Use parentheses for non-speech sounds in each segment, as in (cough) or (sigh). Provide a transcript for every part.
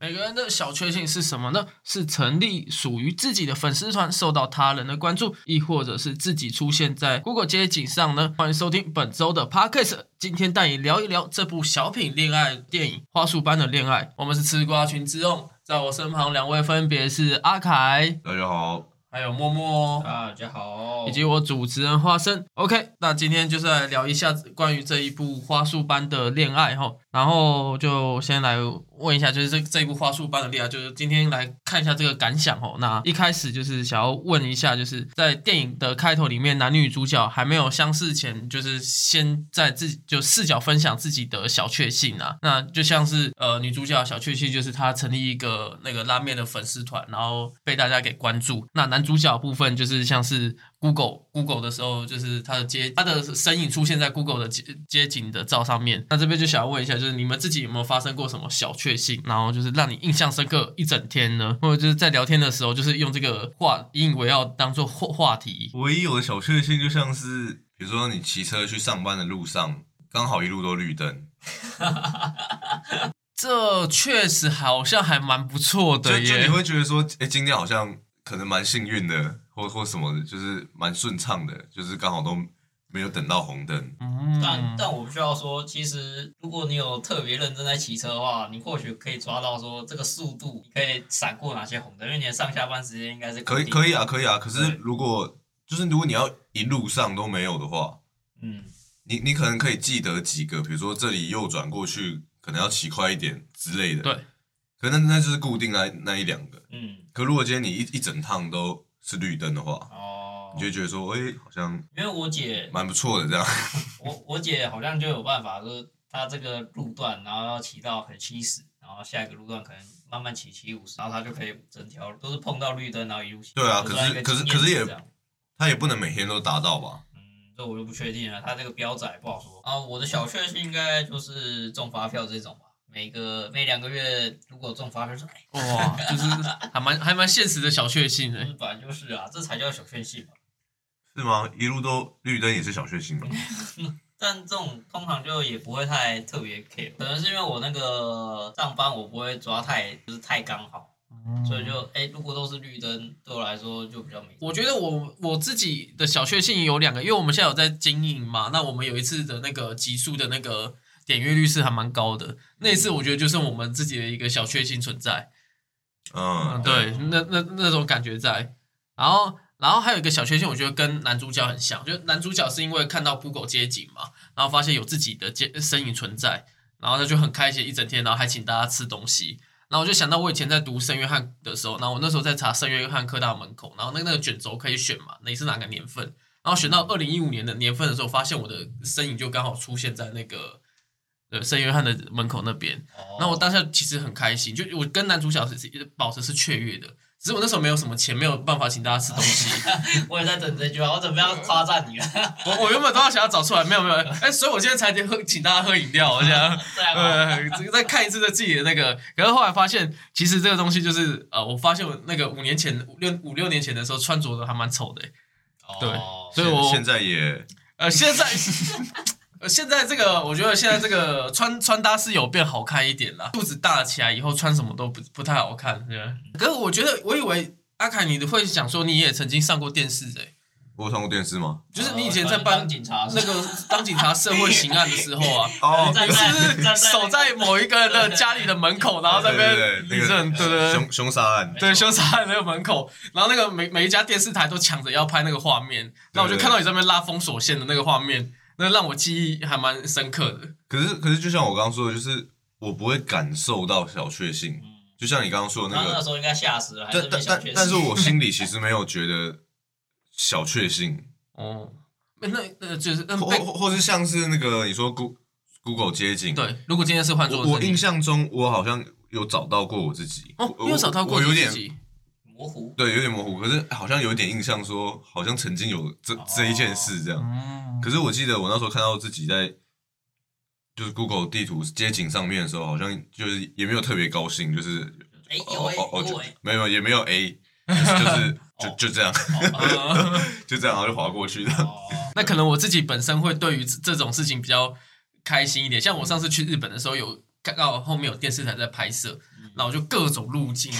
每个人的小确幸是什么呢？是成立属于自己的粉丝团，受到他人的关注，亦或者是自己出现在 Google 街景上呢？欢迎收听本周的 Podcast，今天带你聊一聊这部小品恋爱电影《花束般的恋爱》。我们是吃瓜群之众，在我身旁两位分别是阿凯，大家好，还有默默。大家好，以及我主持人花生，OK，那今天就是来聊一下关于这一部花束般的恋爱哈，然后就先来问一下，就是这这一部花束般的恋爱，就是今天来看一下这个感想哦。那一开始就是想要问一下，就是在电影的开头里面，男女主角还没有相识前，就是先在自己就视角分享自己的小确幸啊。那就像是呃女主角小确幸就是她成立一个那个拉面的粉丝团，然后被大家给关注。那男主角部分就是像是 Google Google 的时候，就是他的街他的身影出现在 Google 的街街景的照上面。那这边就想要问一下，就是你们自己有没有发生过什么小确幸，然后就是让你印象深刻一整天呢？或者就是在聊天的时候，就是用这个话引以为傲当做话话题。唯一有的小确幸就像是，比如说你骑车去上班的路上，刚好一路都绿灯，(laughs) 这确实好像还蛮不错的耶。就你会觉得说，哎，今天好像可能蛮幸运的，或或什么的，就是蛮顺畅的，就是刚好都没有等到红灯。嗯但但我必须要说，其实如果你有特别认真在骑车的话，你或许可以抓到说这个速度，你可以闪过哪些红灯，因为你的上下班时间应该是可以可以啊，啊，可以啊。可是如果就是如果你要一路上都没有的话，嗯，你你可能可以记得几个，比如说这里右转过去可能要骑快一点之类的。对，可能那就是固定那那一两个。嗯，可如果今天你一一整趟都是绿灯的话，哦你，就觉得说，哎、好像因为我姐，蛮不错的这样。(laughs) 我我姐好像就有办法，就是她这个路段，然后要骑到可能七十，然后下一个路段可能慢慢骑七五十，然后她就可以整条都是碰到绿灯，然后一路骑。对啊就算一个可是经验可是也这样他也不能每天都达到吧？嗯，这我就不确定了，他这个标仔不好说啊。我的小确幸应该就是中发票这种吧，每个每两个月如果中发票，说哎，哇，就是还蛮还蛮现实的小确幸的。(laughs) 这本来就是啊，这才叫小确幸嘛。是吗？一路都绿灯也是小确幸吗？(laughs) 但这种通常就也不会太特别 care，可能是因为我那个上班我不会抓太就是太刚好，所以就哎、如果都是绿灯，对我来说就比较没。我觉得我我自己的小确幸有两个，因为我们现在有在经营嘛，那我们有一次的那个极速的那个点阅率是还蛮高的，那一次我觉得就是我们自己的一个小确幸存在，嗯嗯，，对，那那那种感觉在，然后然后还有一个小确幸，我觉得跟男主角很像，就男主角是因为看到 Google 街景嘛，然后发现有自己的街身影存在，然后他就很开心一整天，然后还请大家吃东西。然后我就想到我以前在读圣约翰的时候，然后我那时候在查圣约翰科大门口，然后那个那个卷轴可以选嘛，你是哪个年份？然后选到二零一五年的年份的时候，发现我的身影就刚好出现在那个呃圣约翰的门口那边。哦那我当下其实很开心，就我跟男主角是是保持是雀跃的，只是我那时候没有什么钱，没有办法请大家吃东西。(laughs) 我也在等这句话，我准备要夸赞你了。(laughs) 我我原本都要想要找出来，没有没有，哎，所以我今天才喝请大家喝饮料，我这样。这样啊，呃，再看一次的自己的那个，可是后来发现，其实这个东西就是呃，我发现我那个五年前五六五六年前的时候穿着的还蛮丑的，对哦所以我现现在也呃，现在呃现在这个我觉得现在这个穿穿搭是有变好看一点啦，肚子大了起来以后穿什么都不不太好看，对。可是我觉得我以为阿凯你会想说你也曾经上过电视诶、我有看过电视吗？就是你以前在当办警察那个当警察社会刑案的时候啊，(laughs) 哦站你是守在某一个人的家里的门口，然后在那边对对对，对对对，凶凶杀案，对凶杀案那个门口，然后那个每每一家电视台都抢着要拍那个画面，那我就看到你在那边拉封锁线的那个画面，那让我记忆还蛮深刻的。可是可是就像我刚刚说的，就是我不会感受到小确幸，嗯。就像你刚刚说的那个，那时候应该吓死了，还是但但？但但是我心里其实没有觉得小确幸，哦，那那那就是或或或是像是那个你说 Go Google 街景，对，如果今天是换做我我印象中我好像有找到过我自己，哦，有找到过我有点你自己模糊。对有点模糊，可是好像有一点印象说好像曾经有这这一件事这样，嗯可是我记得我那时候看到自己在就是 Google 地图街景上面的时候，好像就是也没有特别高兴，就是哎，有哎，哦有哎，没有也没有 A，(laughs) 就是就是就这样，呃 (laughs) 就这样，然后就划过去的。哦，那可能我自己本身会对于这这种事情比较开心一点。像我上次去日本的时候有。刚好后面有电视台在拍摄，然后我就各种路径，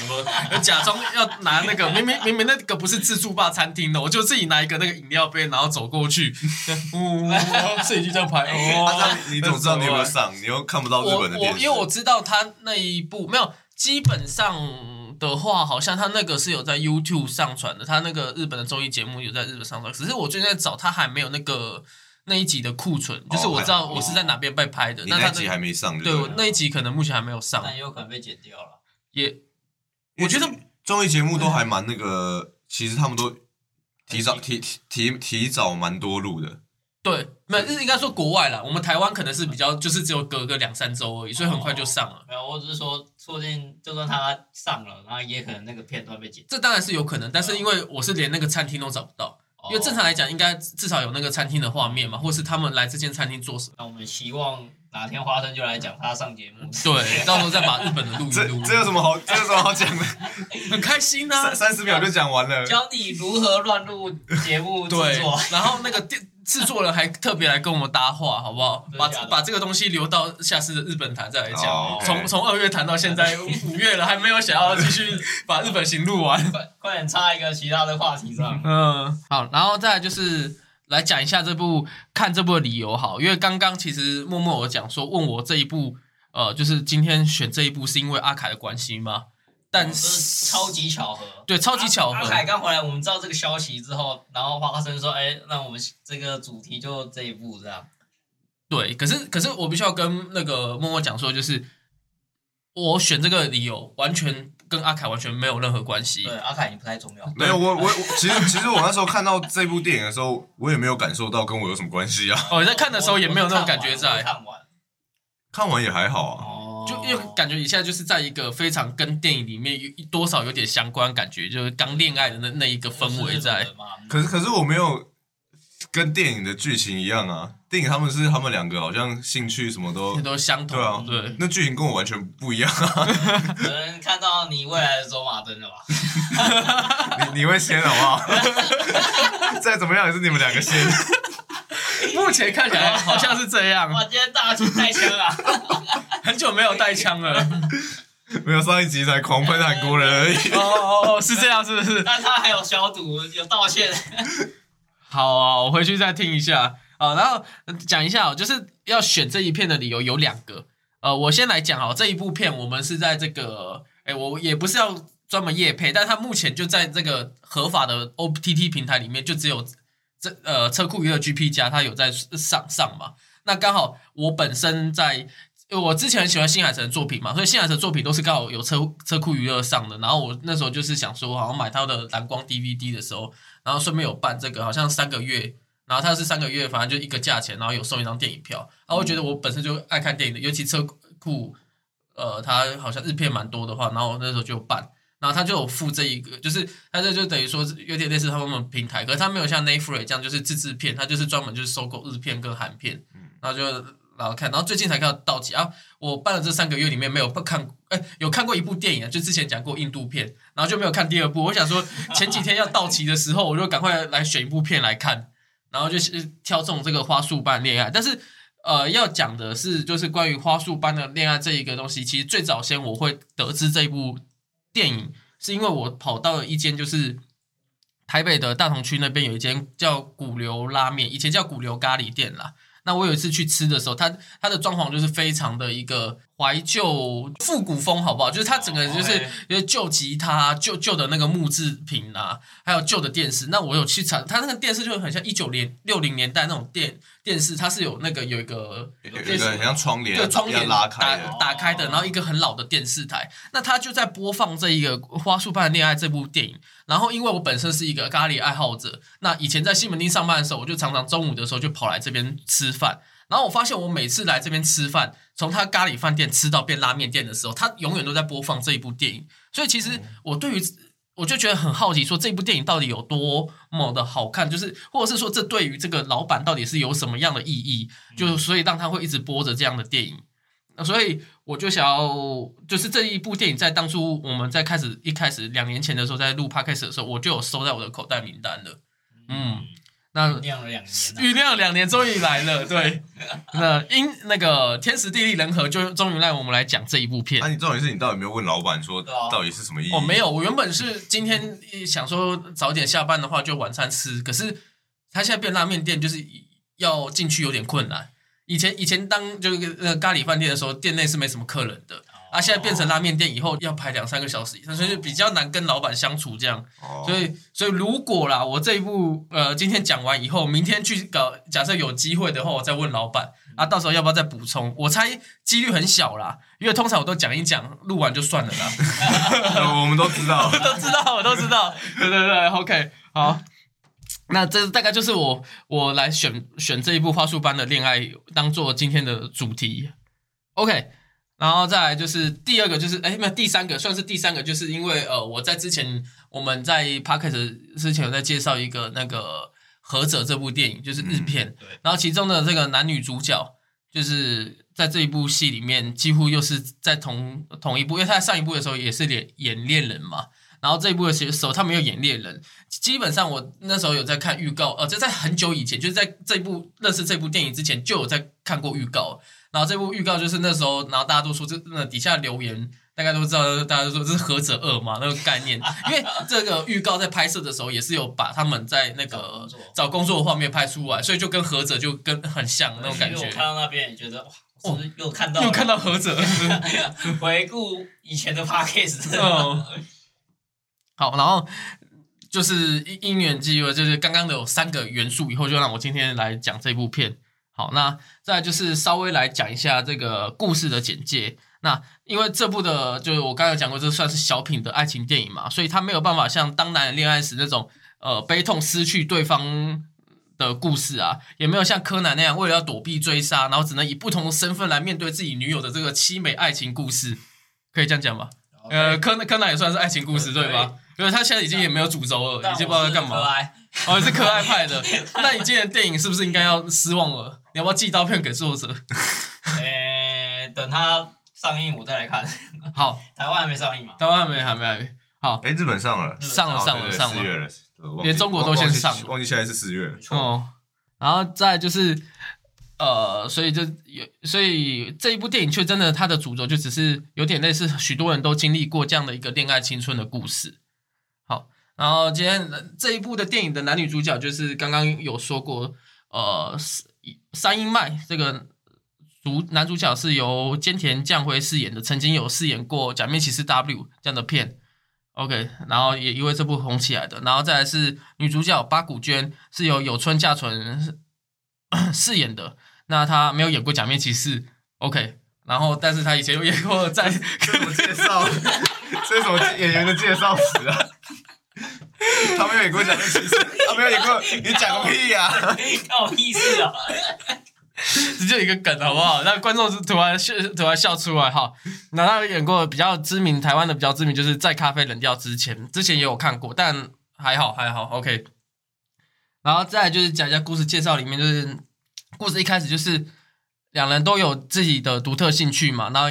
我假装要拿那个明明明明那个不是自助吧餐厅的，我就自己拿一个那个饮料杯，然后走过去，呜，摄影机这样拍，(laughs) 哦，你你怎么知道你有没有上？你又看不到日本的电视，我因为我知道他那一部没有，基本上的话，好像他那个是有在 YouTube 上传的，他那个日本的综艺节目有在日本上传，只是我最近在找，他还没有那个那一集的库存，就是我知道我是在哪边被拍的，你那那集还没上就对我那一集可能目前还没有上，但也有可能被剪掉了。也我觉得综艺节目都还蛮那个，其实他们都提早提提提提早蛮多录的。对，没有应该说国外啦，我们台湾可能是比较就是只有隔个两三周而已，所以很快就上了。没有，我只是说，说不定就算他上了，然后也可能那个片段被剪。这当然是有可能，但是因为我是连那个餐厅都找不到，因为正常来讲应该至少有那个餐厅的画面嘛，或是他们来这间餐厅做什么。那我们希望哪天花生就来讲他上节目。对，到时候再把日本的录这一录，这有什么好？这有什么好讲的？(laughs) 很开心啊三。三十秒就讲完了。教你如何乱录节目制对作。，然后那个电制作人还特别来跟我们搭话，好不好？(laughs) 把把这个东西留到下次的日本谈再来哦讲。从从二月谈到现在 (laughs) 五月了，还没有想要继续把日本行录完。快快点插一个其他的话题上。嗯，好，然后再来就是来讲一下这部看这部的理由好，因为刚刚其实默默有讲说问我这一部，呃，就是今天选这一部是因为阿凯的关系吗？但这是是超级巧合，对超级巧合凯刚回来，我们知道这个消息之后，然后花生说：“哎，那我们这个主题就这一部这样。对，可是可是我必须要跟那个默默讲说，就是我选这个理由完全跟阿凯完全没有任何关”系。对，阿凯你不太重要。没有，我我我，其实其实我那时候看到这部电影的时候，我也没有感受到跟我有什么关系啊。哦，你在看的时候也没有那种感觉在，看完看完也还好啊。哦，就因为感觉你现在就是在一个非常跟电影里面有多少有点相关感觉，就是刚恋爱的那那一个氛围在。可是可是我没有跟电影的剧情一样啊。电影他们是他们两个好像兴趣什么都，都相同，对啊对，那剧情跟我完全不一样啊。可能看到你未来的走马灯了吧？(laughs) 你你会先好不好？(laughs) 再怎么样也是你们两个先。目前看起来好像是这样，我，今天大家去带枪啊！很久没有带枪了。(laughs) 没有上一集才狂喷韩国人而已。(laughs) 哦哦哦，是这样，是不是？但他还有消毒，有道歉。好啊，我回去再听一下啊。然后呃讲一下哦，就是要选这一片的理由有两个。呃，我先来讲哦，这一部片我们是在这个，哎，我也不是要专门夜配，但它目前就在这个合法的 OTT 平台里面，就只有这呃车库娱乐 GP 加它有在上上嘛。那刚好我本身在。因为我之前很喜欢新海诚的作品嘛，所以新海诚的作品都是刚好有车车库娱乐上的。然后我那时候就是想说，好像买他的蓝光 DVD 的时候，然后顺便有办这个，好像三个月，然后它是三个月，反正就一个价钱，然后有送一张电影票。然后我觉得我本身就爱看电影的，尤其车库，呃，他好像日片蛮多的话，然后我那时候就有办，然后他就有付这一个，就是他这就等于说是有点类似他们平台，可是他没有像 Netflix 这样就是自制片，他就是专门就是收购日片跟韩片，然后就。然后看，然后最近才看到到期啊！我办了这三个月里面没有看，(laughs) 哎，有看过一部电影啊，就之前讲过印度片，然后就没有看第二部。我想说 (laughs) 前几天要到期的时候，我就赶快来选一部片来看，然后就是挑中这个花束般恋爱。但是呃，要讲的是就是关于花束般的恋爱这一个东西，其实最早先我会得知这一部电影，是因为我跑到了一间就是台北的大同区那边有一间叫古流拉面，以前叫古流咖喱店啦。那我有一次去吃的时候，它它的装潢就是非常的一个怀旧复古风，好不好？就是它整个就是就是旧吉他、旧旧的那个木制品啊，还有旧的电视。那我有去查，它那个电视就很像一九年六零年代那种电电视，它是有那个有一个有一个很像窗帘，对窗帘拉开打的。打开的，然后一个很老的电视台，那它就在播放这一个《花束般的恋爱》这部电影。然后因为我本身是一个咖喱爱好者，那以前在西门町上班的时候，我就常常中午的时候就跑来这边吃饭。然后我发现我每次来这边吃饭，从他咖喱饭店吃到变拉面店的时候，他永远都在播放这一部电影。所以其实我对于我就觉得很好奇，说这部电影到底有多么的好看，就是或者是说这对于这个老板到底是有什么样的意义，就所以让他会一直播着这样的电影。那所以我就想要，就是这一部电影在当初我们在开始一开始两年前的时候，在录 podcast 的时候，我就有收在我的口袋名单了。嗯，那酝酿了两年啊，酝酿两年，终于来了。对，(laughs) 那因那个天时地利人和，就终于让我们来讲这一部片那、。你重点是你到底有没有问老板说到底是什么意义？哦，没有，我原本是今天想说早点下班的话就晚餐吃，可是他现在变拉面店，就是要进去有点困难。以前以前当就是呃咖喱饭店的时候，店内是没什么客人的，啊，现在变成拉面店以后要排两三个小时以上，所以就比较难跟老板相处这样。哦，所以所以如果啦，我这一部呃今天讲完以后，明天去搞，假设有机会的话，我再问老板啊，到时候要不要再补充？我猜几率很小啦，因为通常我都讲一讲，录完就算了啦。(laughs) 我们都知道。(laughs) 都知道，我都知道。对对对，OK，好。那这大概就是我我来选选这一部花束般的恋爱当做今天的主题，OK。然后再来就是第二个，就是哎，没有第三个，算是第三个，就是因为呃，我在之前我们在 p o c e t 之前有在介绍一个那个《何者》这部电影，就是日片，对。然后其中的这个男女主角，就是在这一部戏里面，几乎又是在同同一部，因为他在上一部的时候也是演演恋人嘛，然后这一部的时候他没有演猎人，基本上我那时候有在看预告，呃，就在很久以前，就是在这部认识这部电影之前就有在看过预告，然后这部预告就是那时候，然后大家都说这那底下留言。大概都知道，大家都说这是何者二嘛，那个概念。因为这个预告在拍摄的时候也是有把他们在那个找工作的画面拍出来，所以就跟何者就跟很像那种感觉因为我。看到那边也觉得哇，我是不是又看到又看到何者，(laughs) 回顾以前的 podcast，嗯，好，然后就是因因缘际会，就是刚刚的有三个元素，以后就让我今天来讲这部片。好，那再来就是稍微来讲一下这个故事的简介。那因为这部的，就是我刚才讲过，这算是小品的爱情电影嘛，所以它没有办法像《当男人恋爱时》那种呃悲痛失去对方的故事啊，也没有像柯南那样为了要躲避追杀，然后只能以不同的身份来面对自己女友的这个凄美爱情故事，可以这样讲吧？呃，柯南柯南也算是爱情故事对对吧？因为他现在已经也没有主轴了，已经不知道在干嘛。可爱哦，是可爱派的。(laughs) 那你今天的电影是不是应该要失望了？你要不要寄刀片给作者？(laughs) 诶，等他上映我再来看。好，台湾还没上映嘛？台湾还没，还没，还没。好，哎，日本上了，上了，哦上了，上了。四月了，连中国都先上了忘记现在是四月了。哦，然后再就是，呃，所以就有，所以这一部电影却真的它的主轴就只是有点类似许多人都经历过这样的一个恋爱青春的故事。然后今天这一部的电影的男女主角就是刚刚有说过，呃，三英麦这个主男主角是由菅田将晖饰演的，曾经有饰演过《假面骑士 W》这样的片。OK，然后也因为这部红起来的，然后再来是女主角八谷娟是由有村架纯 (coughs) 饰演的，那她没有演过假面骑士，OK，然后但是她以前有演过在这什么介绍？(laughs) 这是什么演员的介绍词啊？(laughs) 他没有演过假面骑士，他没有演过，你讲个屁呀、干我屁事啊！直接有一个梗好不好？让观众突然笑突然笑出来哈。那他有演过比较知名，台湾的比较知名，就是在咖啡冷掉之前，之前也有看过，但还好还好，OK。然后再来就是讲一下故事介绍里面，就是故事一开始就是两人都有自己的独特兴趣嘛，然后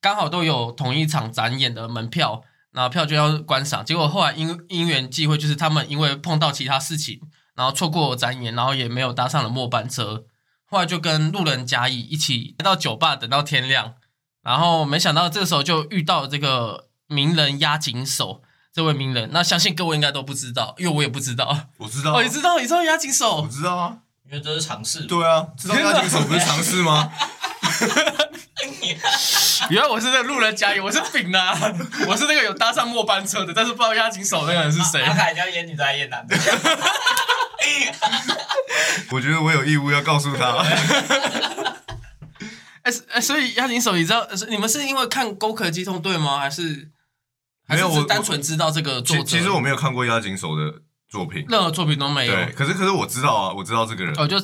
刚好都有同一场展演的门票，然后票就要观赏。结果后来因因缘际会，就是他们因为碰到其他事情，然后错过展演，然后也没有搭上了末班车。后来就跟路人甲乙一起来到酒吧等到天亮，然后没想到这个时候就遇到这个名人押井守这位名人，那相信各位应该都不知道，因为我也不知道。我知道啊，哦，你知道？你知道押井守我？知道啊，因为这是常识。对啊，知道押井守不是常识吗？(laughs) 原来我是在路人甲乙，我是丙啊，(laughs) 我是那个有搭上末班车的，但是不知道押井守那个人是谁。他看人家演女的还演男的，(laughs) 我觉得我有义务要告诉他。哎、是哎，所以押井守，你知道是你们是因为看《攻壳机动队》吗？还是还是没有我只单纯知道这个作者？其其实我没有看过押井守的作品，任何作品都没有。对，可是可是我知道啊，我知道这个人。哦，就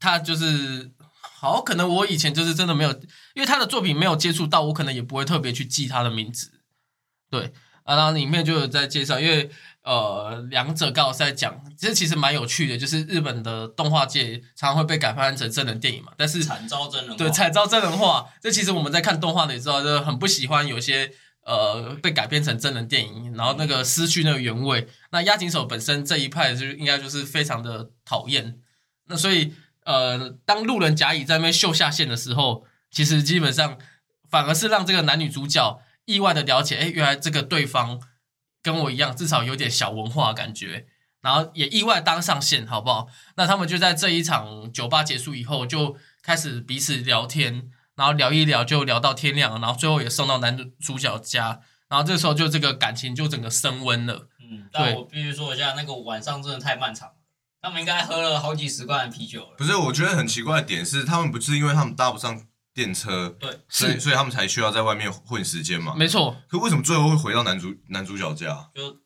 他就是好，可能我以前就是真的没有，因为他的作品没有接触到，我可能也不会特别去记他的名字。对啊，然后里面就有在介绍，因为呃，两者刚好是在讲，这其实蛮有趣的，就是日本的动画界常常会被改翻成真人电影嘛，但是惨遭真人化。对惨遭真人化，这其实我们在看动画的也知道，就是很不喜欢有些呃被改编成真人电影，然后那个失去那个原味。那押井守本身这一派就应该就是非常的讨厌。那所以呃，当路人甲乙在那边秀下线的时候，其实基本上反而是让这个男女主角意外的了解，哎，原来这个对方跟我一样，至少有点小文化感觉。然后也意外当上线，好不好？那他们就在这一场酒吧结束以后，就开始彼此聊天，然后聊一聊就聊到天亮，然后最后也送到男主角家，然后这时候就这个感情就整个升温了。嗯，但我必须说一下，那个晚上真的太漫长了，他们应该喝了好几十罐啤酒了。不是，我觉得很奇怪的点是，他们不是因为他们搭不上电车，对，所以所以他们才需要在外面混时间嘛。没错，可为什么最后会回到男主男主角家？就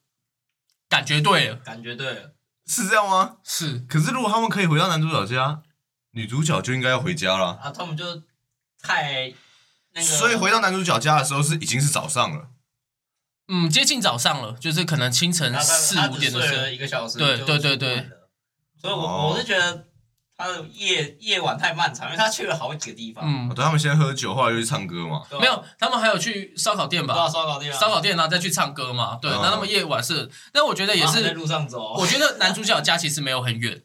感觉对了，感觉对了，是这样吗？是。可是如果他们可以回到男主角家，女主角就应该要回家了。啊，他们就太那个，所以回到男主角家的时候是已经是早上了。嗯，接近早上了，就是可能清晨四五点的时候只睡了。一个小时，对就对对对。所以我哦我是觉得他的夜夜晚太漫长，因为他去了好几个地方。嗯哦，对，他们先喝酒，后来又去唱歌嘛。没有，他们还有去烧烤店吧？烧烤店啊，烧烤店然后再去唱歌嘛？对，哦那他们夜晚是，但我觉得也然后还在是，路上走。我觉得男主角家其实没有很远，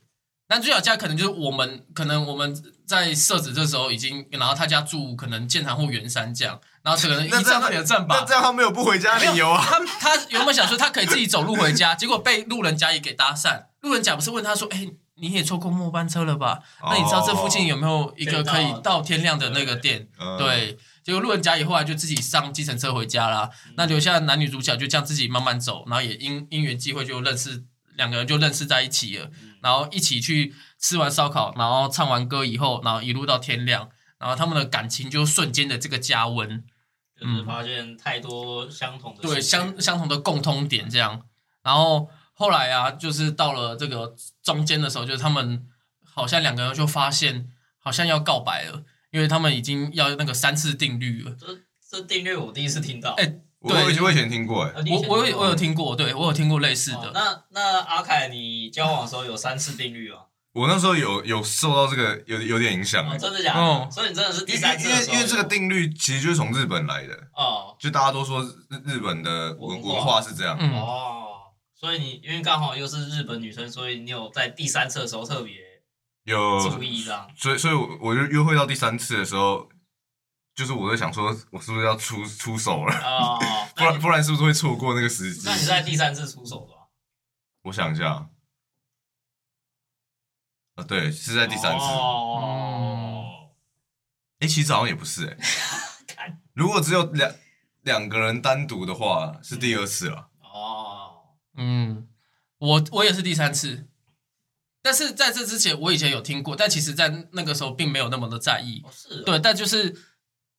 男主角家可能就是我们，可能我们在设置这时候已经，然后他家住可能建潭或圆山这样，然后可能一那这样站到你的站吧那这。样他没有不回家的理由啊？他他原本想说他可以自己走路回家，结果被路人甲乙给搭讪。路人甲不是问他说：“哎、你也坐过末班车了吧？那你知道这附近有没有一个可以到天亮的那个店？”嗯，对，结果路人甲乙后来就自己上计程车回家啦。那留下男女主角就这样自己慢慢走，然后也因因缘际会就认识两个人就认识在一起了，然后一起去吃完烧烤，然后唱完歌以后，然后一路到天亮，然后他们的感情就瞬间的这个加温，就是发现太多相同的对相相同的共通点这样。然后后来啊，就是到了这个中间的时候，就是他们好像两个人就发现好像要告白了，因为他们已经要那个三次定律了。这这定律我第一次听到。哎我我以前我以前听过，哎，我我有我有听过，对我有听过类似哦的。那那阿凯，你交往的时候有三次定律吗？我那时候有有受到这个有有点影响，哦，哎，真的假的？哦所以你真的是第因为因三次的时候为因为这个定律其实就是从日本来的，哦就大家都说日日本的文文化文化是这样。嗯，哦，所以你因为刚好又是日本女生，所以你有在第三次的时候特别有，注意这样。所以所以我我就约会到第三次的时候，就是我在想说，我是不是要出出手了？(laughs) 哦，不然不然是不是会错过那个时机那？你在第三次出手的吧？我想一下，啊，对，是在第三次。哦，哎、其实好像也不是哎、看 (laughs) 如果只有两两个人单独的话，是第二次了。哦，嗯，我我也是第三次，但是在这之前我以前有听过，但其实在那个时候并没有那么的在意。哦是哦，对，但就是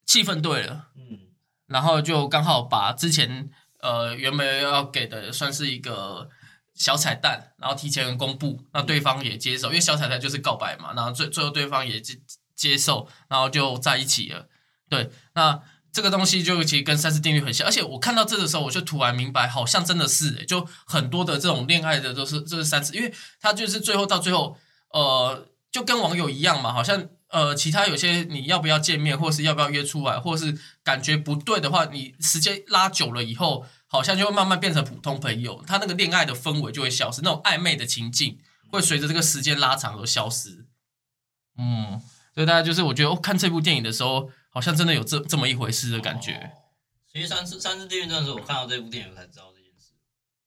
气氛对了，嗯，然后就刚好把之前呃原本要给的算是一个小彩蛋，然后提前公布，那对方也接受，因为小彩蛋就是告白嘛，然后最最后对方也接接受，然后就在一起了。对，那这个东西就其实跟三次定律很像，而且我看到这个时候，我就突然明白，好像真的是、欸，就很多的这种恋爱的都是这是三次，因为他就是最后到最后，呃，就跟网友一样嘛，好像呃，其他有些你要不要见面，或是要不要约出来，或是感觉不对的话，你时间拉久了以后，好像就会慢慢变成普通朋友，他那个恋爱的氛围就会消失，那种暧昧的情境会随着这个时间拉长而消失。嗯，所以大家就是我觉得、哦、看这部电影的时候，好像真的有这这么一回事的感觉。哦其实三次三次地狱真的是我看到这部电影才知道这件事。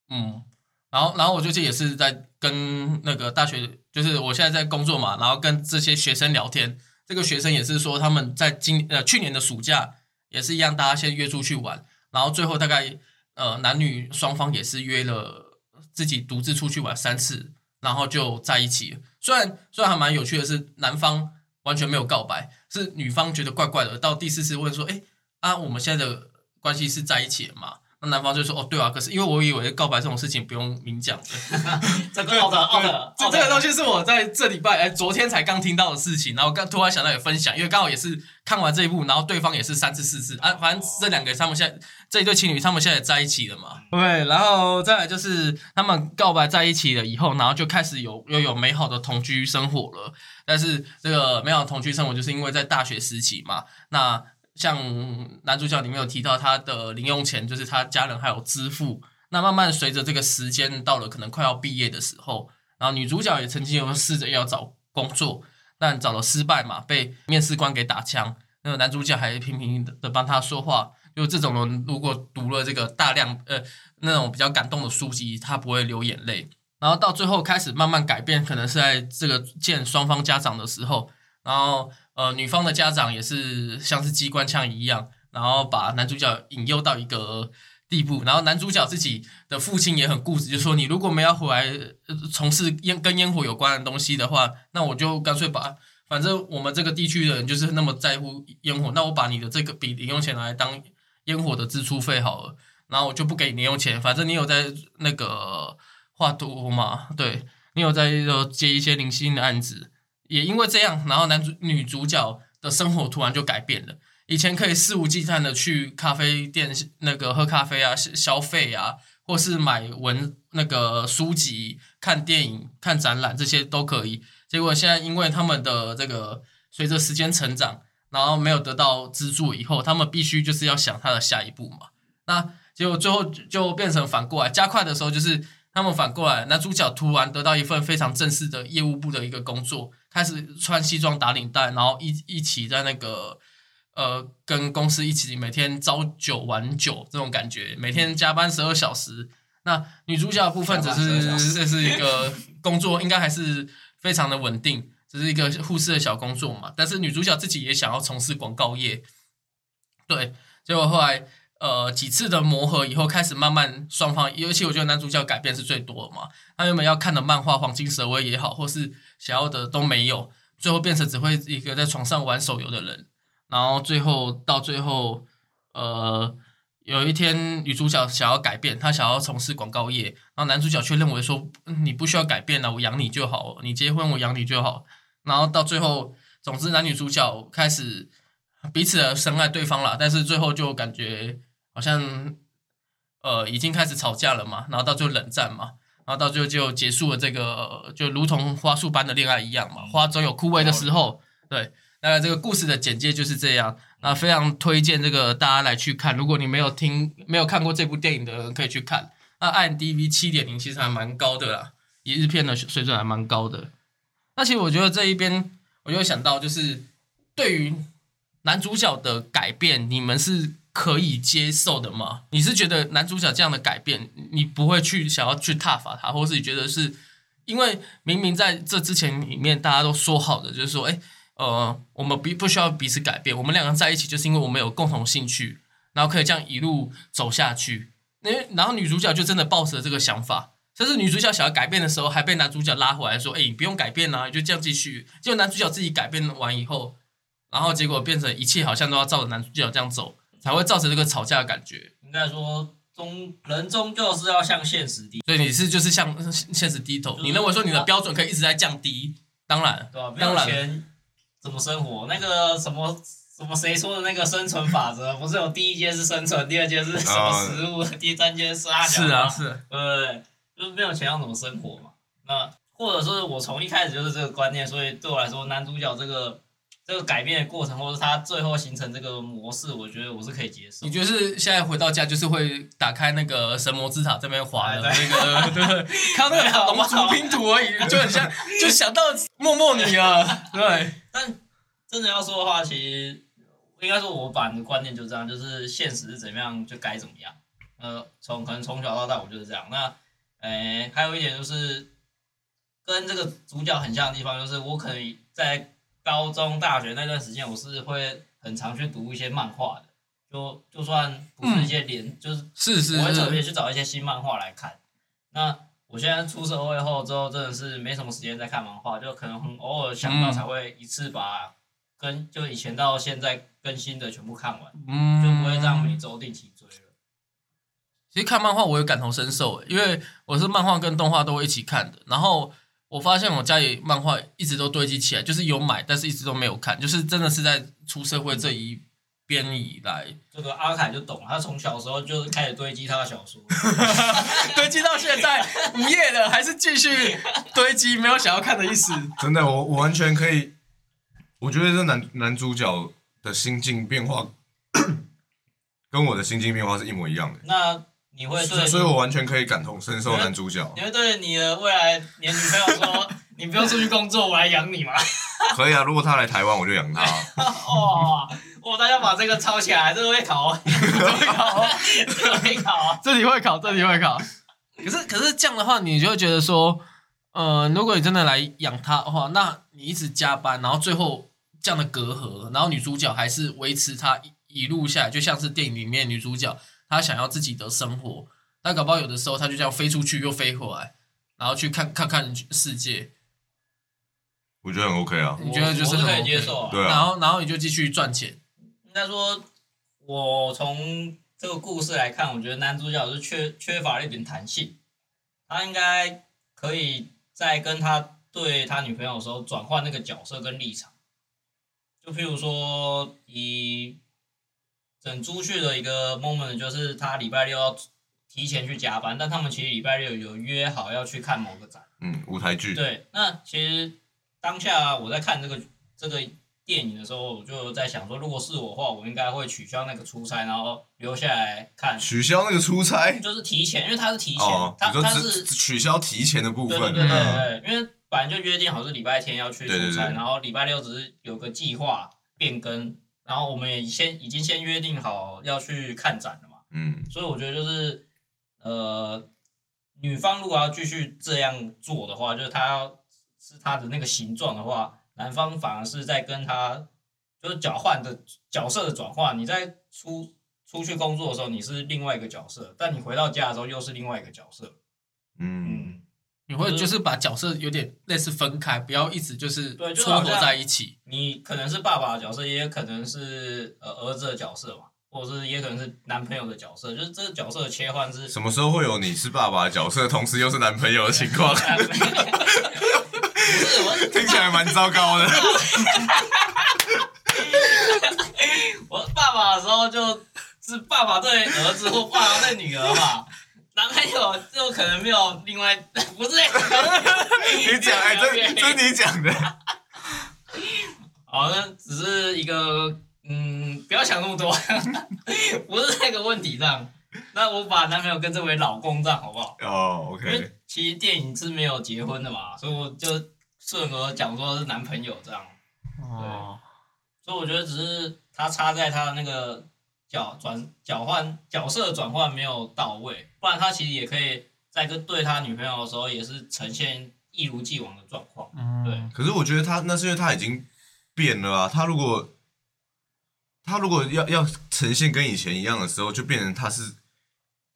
嗯，然后然后我最近也是在跟那个大学，就是我现在在工作嘛，然后跟这些学生聊天。这个学生也是说他们在今呃去年的暑假也是一样，大家先约出去玩，然后最后大概呃男女双方也是约了自己独自出去玩三次，然后就在一起。虽然虽然还蛮有趣的是，男方完全没有告白，是女方觉得怪怪的，到第四次问说：“哎啊，我们现在的关系是在一起了吗？”那男方就说：“哦，对啊，可是因为我以为告白这种事情不用明讲的，(laughs) 这个奥的奥的这这个东西是我在这礼拜哎昨天才刚听到的事情，然后刚突然想到也分享，因为刚好也是看完这一部，然后对方也是三次四次啊，反正这两个他们现在这一对情侣他们现在也在一起了嘛，对，然后再来就是他们告白在一起了以后，然后就开始有又有美好的同居生活了，但是这个美好的同居生活就是因为在大学时期嘛，那像男主角里面有提到他的零用钱，就是他家人还有支付。那慢慢随着这个时间到了，可能快要毕业的时候，然后女主角也曾经有试着要找工作，但找了失败嘛，被面试官给打枪。那个男主角还频频的帮他说话。就这种人，如果读了这个大量呃那种比较感动的书籍，他不会流眼泪。然后到最后开始慢慢改变，可能是在这个见双方家长的时候，然后呃女方的家长也是像是机关枪一样，然后把男主角引诱到一个地步。然后男主角自己的父亲也很固执，就说你如果没有回来从事烟跟烟火有关的东西的话，那我就干脆把反正我们这个地区的人就是那么在乎烟火，那我把你的这个笔零用钱拿来当。烟火的支出费好了，然后我就不给你零用钱，反正你有在那个画图嘛，对你有在接一些零星的案子，也因为这样，然后男主女主角的生活突然就改变了。以前可以肆无忌惮的去咖啡店那个喝咖啡啊、消消费啊，或是买文那个书籍、看电影、看展览这些都可以。结果现在因为他们的这个随着时间成长。然后没有得到资助以后，他们必须就是要想他的下一步嘛。那结果最后就变成反过来，加快的时候就是他们反过来，男主角突然得到一份非常正式的业务部的一个工作，开始穿西装打领带，然后一一起在那个呃跟公司一起每天朝九晚九这种感觉，每天加班十二小时。那女主角的部分只是这是一个工作，应该还是非常的稳定。只是一个护士的小工作嘛，但是女主角自己也想要从事广告业，对，结果后来呃几次的磨合以后，开始慢慢双方，尤其我觉得男主角改变是最多的嘛，他原本要看的漫画《黄金蛇威》也好，或是想要的都没有，最后变成只会一个在床上玩手游的人，然后最后到最后呃有一天女主角想要改变，她想要从事广告业，然后男主角却认为说你不需要改变了，我养你就好，你结婚我养你就好。然后到最后，总之男女主角开始彼此的深爱对方了，但是最后就感觉好像呃已经开始吵架了嘛，然后到最后冷战嘛，然后到最后就结束了这个就如同花束般的恋爱一样嘛，花总有枯萎的时候。对，大概这个故事的简介就是这样。那非常推荐这个大家来去看，如果你没有听没有看过这部电影的人可以去看。那 IMDB 七点零其实还蛮高的啦，一日片的水准还蛮高的。那其实我觉得这一边，我就想到，就是对于男主角的改变，你们是可以接受的吗？你是觉得男主角这样的改变，你不会去想要去挞伐他，或是你觉得是因为明明在这之前里面大家都说好的，就是说，哎，呃，我们不不需要彼此改变，我们两个人在一起就是因为我们有共同兴趣，然后可以这样一路走下去。那然后女主角就真的抱持了这个想法。甚至女主角想要改变的时候，还被男主角拉回来，说：“哎，你不用改变啊，就这样继续。”结果男主角自己改变完以后，然后结果变成一切好像都要照着男主角这样走，才会造成这个吵架的感觉。应该说，终人终究是要向现实低。所以你是就是向现实低头。你认为说你的标准可以一直在降低？当然，对吧？没有钱怎么生活？那个什么什么谁说的那个生存法则，不是有第一阶是生存，第二阶是什么食物，第三阶是阿是啊，是，对。就是没有钱要怎么生活嘛？那或者说，我从一开始就是这个观念，所以对我来说，男主角这个这个改变的过程，或者它最后形成这个模式，我觉得我是可以接受。你觉得是现在回到家就是会打开那个神魔之塔这边滑的那个，(laughs) 对，看那个龙珠拼图而已，就很像，就想到默默你啊，(laughs) 对。但真的要说的话，其实应该说我版的观念就这样，就是现实是怎么样就该怎么样。呃，从可能从小到大我就是这样。那哎，还有一点就是，跟这个主角很像的地方，就是我可能在高中、大学那段时间，我是会很常去读一些漫画的，就就算不是一些连，就是是是，我会特别去找一些新漫画来看。那我现在出社会后之后，真的是没什么时间在看漫画，就可能很偶尔想到才会一次把跟就以前到现在更新的全部看完，就不会这样每周定期追了。其实看漫画我也感同身受，因为我是漫画跟动画都会一起看的。然后我发现我家里漫画一直都堆积起来，就是有买，但是一直都没有看。就是真的是在出社会这一边以来，这个阿凯就懂了。他从小时候就是开始堆积他的小说，(laughs) 堆积到现在无业了，还是继续堆积，没有想要看的意思。(laughs) 真的，我我完全可以，我觉得这男男主角的心境变化 (coughs) 跟我的心境变化是一模一样的，那你会对所以所以我完全可以感同身受男主角你。会对你的未来你的女朋友说，(laughs) 你不用出去工作，我来养你吗？可以啊，如果他来台湾，我就养他。哇，(laughs) 哇，大家把这个抄起来，这个会考哦，这个会考哦，这个会考哦。这题会考，这题会考。可是可是这样的话，你就会觉得说，呃，如果你真的来养他的话，那你一直加班，然后最后这样的隔阂，然后女主角还是维持她一一路下来，就像是电影里面女主角，她想要自己的生活，但搞不好有的时候他就这样飞出去又飞回来，然后去看看看世界，我觉得很 OK 啊。你觉得就是可以接受啊。对啊然后然后你就继续赚钱。应该说，我从这个故事来看，我觉得男主角是缺缺乏了一点弹性，他应该可以在跟他对他女朋友的时候转换那个角色跟立场。就譬如说，以整出去的一个 moment，就是他礼拜六要提前去加班，但他们其实礼拜六有约好要去看某个展。嗯，舞台剧。对，那其实当下我在看这个这个电影的时候，我就在想说，如果是我的话，我应该会取消那个出差，然后留下来看，取消那个出差。就是提前，因为他是提前，哦，他他是取消提前的部分。对对对因为本来就约定好是礼拜天要去出差，然后礼拜六只是有个计划变更，然后我们也先已经先约定好要去看展了嘛，嗯，所以我觉得就是呃，女方如果要继续这样做的话，就是她要是她的那个形状的话，男方反而是在跟她就是交换的角色的转换。你在出出去工作的时候，你是另外一个角色，但你回到家的时候又是另外一个角色。嗯，嗯，你会就是把角色有点类似分开，不要一直就是撮合在一起。你可能是爸爸的角色，也有可能是呃儿子的角色嘛，或者是也可能是男朋友的角色，就是这个角色的切换是什么时候会有你是爸爸的角色，同时又是男朋友的情况？(laughs) 不是我听起来蛮糟糕的。(laughs) 我爸爸的时候就是爸爸对儿子或爸爸对女儿嘛，男朋友就可能没有另外 (laughs) 不是 (laughs) 你讲，哎，这这是你讲的。好那只是一个嗯，不要想那么多，(laughs) 不是那个问题这样。那我把男朋友跟这位老公这样好不好？哦因为，OK，其实电影是没有结婚的嘛，所以我就顺而讲说是男朋友这样。哦，所以我觉得只是他插在他的那个角转角换角色转换没有到位，不然他其实也可以在跟对他女朋友的时候也是呈现一如既往的状况。嗯对嗯，可是我觉得他那是因为他已经变了啊。他如果他如果要要呈现跟以前一样的时候，就变成他是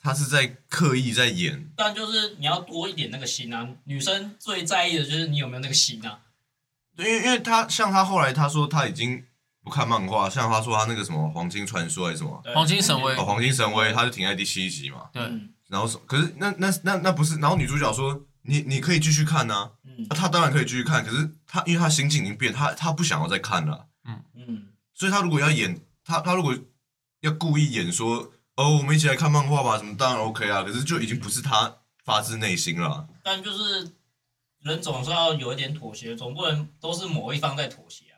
他是在刻意在演。但就是你要多一点那个心啊，女生最在意的就是你有没有那个心啊。对，因为因为他像他后来他说他已经不看漫画，像他说他那个什么黄金传说还是什么。黄金神威。哦黄金神威，他就停在第七集嘛。对。嗯。然后什可是那那那那不是，然后女主角说你你可以继续看呐、嗯。啊，他当然可以继续看，可是他因为他心境已经变，他他不想要再看了，嗯。嗯，所以他如果要演他他如果要故意演说哦我们一起来看漫画吧什么，当然 OK 啊，可是就已经不是他发自内心了。啊。但就是人总是要有一点妥协，总不能都是某一方在妥协。啊。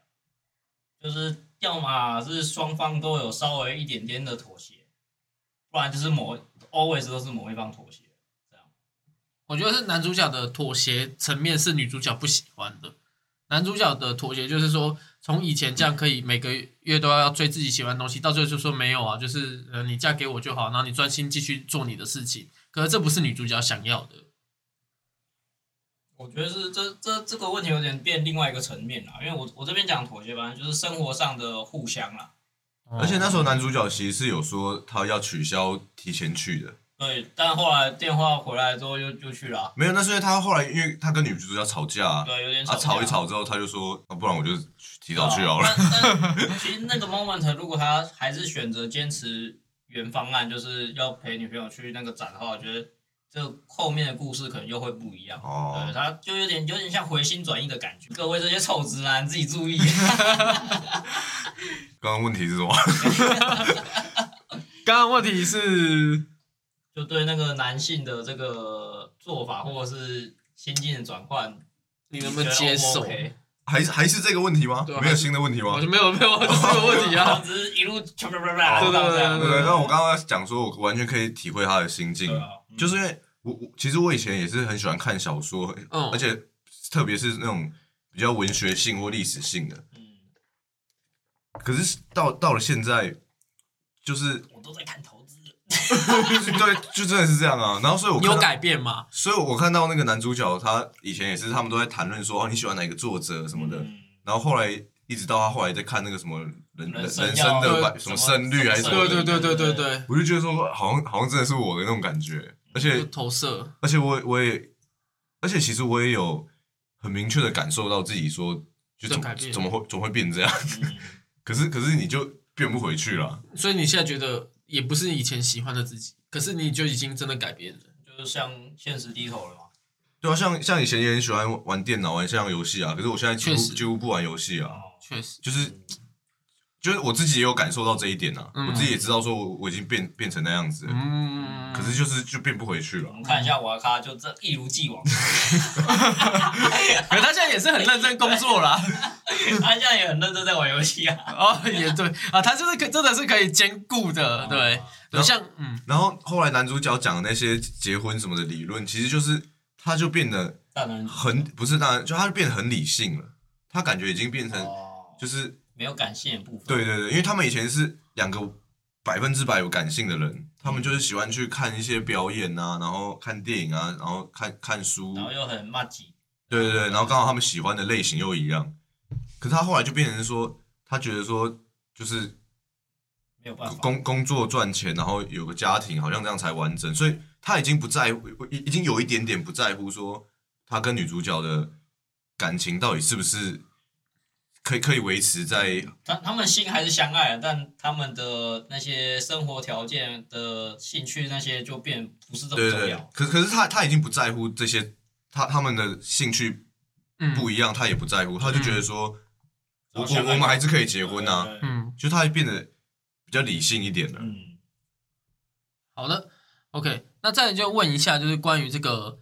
就是要么是双方都有稍微一点点的妥协，不然就是某 always 都是某一方妥协。这样，我觉得是男主角的妥协层面是女主角不喜欢的。男主角的妥协就是说，从以前这样可以每个月都要追自己喜欢的东西，到最后就说没有啊，就是呃你嫁给我就好，然后你专心继续做你的事情。可是这不是女主角想要的。我觉得是这这这个问题有点变另外一个层面啦，因为我我这边讲妥协，反正就是生活上的互相啦。而且那时候男主角其实是有说他要取消提前去的，对，但后来电话回来之后又又去了啊，没有，那是因为他后来因为他跟女主角吵架、啊，对，有点他吵架吵一吵之后他就说，啊、不然我就提早去好了。(laughs) 但但其实那个 moment，如果他还是选择坚持原方案，就是要陪女朋友去那个展的话，我觉得这后面的故事可能又会不一样。哦对，他就有点有点像回心转意的感觉。各位这些臭直男自己注意。(laughs) 刚刚问题是什么？(laughs) 刚刚问题是，就对那个男性的这个做法或者是心境的转换，你能不能接受？还是还是这个问题吗对啊？没有新的问题吗我？就没有没有，(laughs) 就是这个问题啊。(laughs) 只是一路啪啪啪对啪对对对对，那我刚刚讲说，我完全可以体会他的心境就是因为我我其实我以前也是很喜欢看小说，嗯而且特别是那种比较文学性或历史性的。嗯，可是到到了现在，就是我都在看投资，(laughs) 对，就真的是这样啊。然后所以我，你有改变吗？所以我看到那个男主角，他以前也是，他们都在谈论说，哦，你喜欢哪个作者什么的。嗯然后后来一直到他后来在看那个什么人人生生要的百什么胜率还是什么的，对对对对对对，我就觉得说，好像好像真的是我的那种感觉。而且投射。而且我我也，而且其实我也有很明确的感受到自己说，就怎么在改变怎么会怎么会变这样？嗯 (laughs) 可是可是你就变不回去了。所以你现在觉得也不是以前喜欢的自己，可是你就已经真的改变了。就是向现实低头了嘛。对啊，像像以前也很喜欢玩电脑、玩这样游戏啊，可是我现在几乎几乎不玩游戏啊，哦，确实，就是就是我自己也有感受到这一点啊，嗯我自己也知道说我我已经变变成那样子了，嗯，可是就是就变不回去了我。们看一下瓦卡，就这一如既往，(laughs) 可他现在也是很认真工作啦。(laughs) 他现在也很认真在玩游戏啊。哦，也对啊，他就是可真的是可以兼顾的，对，哦对，像嗯，然后后来男主角讲的那些结婚什么的理论，其实就是他就变得很不是当然，就他就变得很理性了，他感觉已经变成哦，就是没有感性的部分。对对对，因为他们以前是两个百分之百有感性的人，他们就是喜欢去看一些表演啊，然后看电影啊，然后看看书，然后又很骂鸡，对对对，然后刚好他们喜欢的类型又一样，可是他后来就变成说，他觉得说就是没有办法。工工作赚钱，然后有个家庭，好像这样才完整，所以他已经不在乎，已已经有一点点不在乎说他跟女主角的感情到底是不是可以可以维持在他他们心还是相爱，但他们的那些生活条件的兴趣那些就变不是这么对对对重要。，可可是他他已经不在乎这些，他他们的兴趣嗯不一样，他也不在乎，他就觉得说，我我我们还是可以结婚啊，嗯，就他变得比较理性一点了。嗯，好的，OK，那再就问一下，就是关于这个，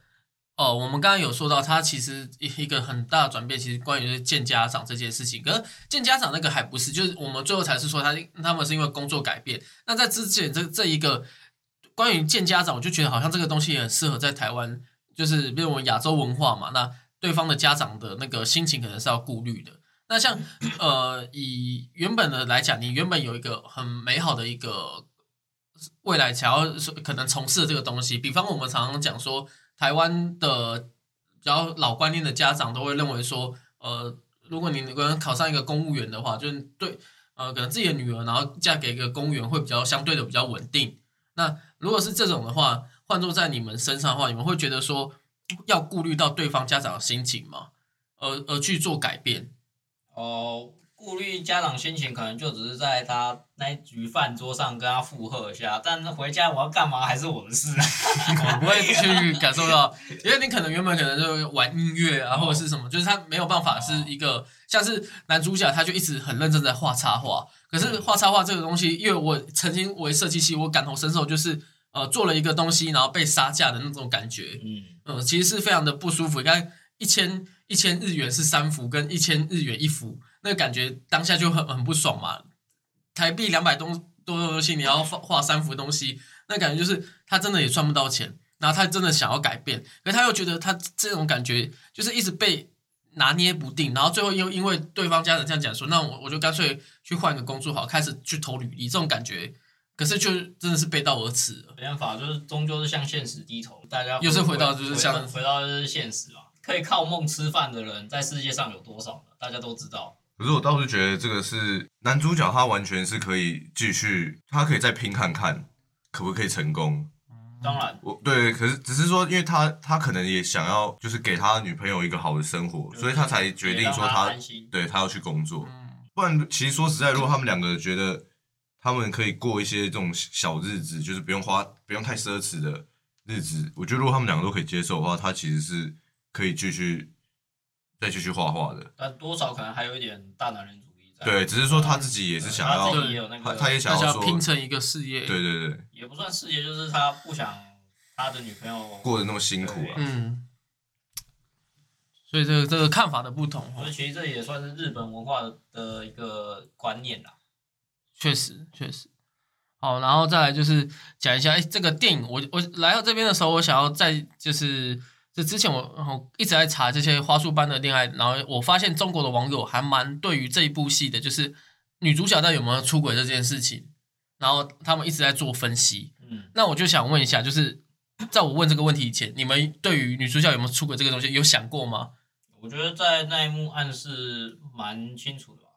哦，我们刚刚有说到，他其实一一个很大的转变，其实关于见家长这件事情。可是见家长那个还不是，就是我们最后才是说他他们是因为工作改变。那在之前这这一个关于见家长，我就觉得好像这个东西也很适合在台湾，就是因为我们亚洲文化嘛，那对方的家长的那个心情可能是要顾虑的。那像呃，以原本的来讲，你原本有一个很美好的一个未来想要可能从事的这个东西，比方我们常常讲说，台湾的比较老观念的家长都会认为说，呃，如果你可能考上一个公务员的话，就是对呃，可能自己的女儿然后嫁给一个公务员会比较相对的比较稳定。那如果是这种的话，换做在你们身上的话，你们会觉得说要顾虑到对方家长的心情吗？而而去做改变？哦，顾虑家长心情，可能就只是在他那一局饭桌上跟他附和一下，但是回家我要干嘛还是我的事啊。(laughs) 我不会去感受到，因为你可能原本可能就玩音乐啊，哦或者是什么，就是他没有办法是一个像是男主角，他就一直很认真在画插画。可是画插画这个东西，因为我曾经为设计系，我感同身受，就是呃做了一个东西，然后被杀价的那种感觉，嗯，嗯，其实是非常的不舒服。你看一千一千日元是三幅，跟一千日元一幅，那个感觉当下就很很不爽嘛。台币两百多多的东西，你要画画三幅东西，那感觉就是他真的也赚不到钱，然后他真的想要改变，可是他又觉得他这种感觉就是一直被拿捏不定，然后最后又因为对方家长这样讲说，那我我就干脆去换个工作好，开始去投履历，这种感觉，可是就真的是背道而驰了。没办法，就是终究是向现实低头。大家又是回到就是像回回到就是现实啊。可以靠梦吃饭的人，在世界上有多少呢？大家都知道。可是我倒是觉得这个是男主角，他完全是可以继续，他可以再拼看看，可不可以成功。当然，我对，可是只是说，因为他他可能也想要，就是给他女朋友一个好的生活，所以他才决定说他他。对他要去工作。嗯，不然，其实说实在，如果他们两个觉得他们可以过一些这种小日子，就是不用花、不用太奢侈的日子，我觉得如果他们两个都可以接受的话，他其实是可以继续再继续画画的。但多少可能还有一点大男人主义在。对，只是说他自己也是想要他自，己也有那他个，他也想要拼成一个事业。对对对，也不算事业，就是他不想他的女朋友过得那么辛苦啊。嗯，所以这个这个看法的不同哦所以，其实这也算是日本文化的的一个观念啦。确实确实。好，然后再来就是讲一下，哎，这个电影我我来到这边的时候，我想要再就是这之前我我一直在查这些花束般的恋爱，然后我发现中国的网友还蛮对于这一部戏的，就是女主角到底有没有出轨这件事情，然后他们一直在做分析。嗯，那我就想问一下，就是在我问这个问题以前，你们对于女主角有没有出轨这个东西有想过吗？我觉得在那一幕暗示蛮清楚的吧。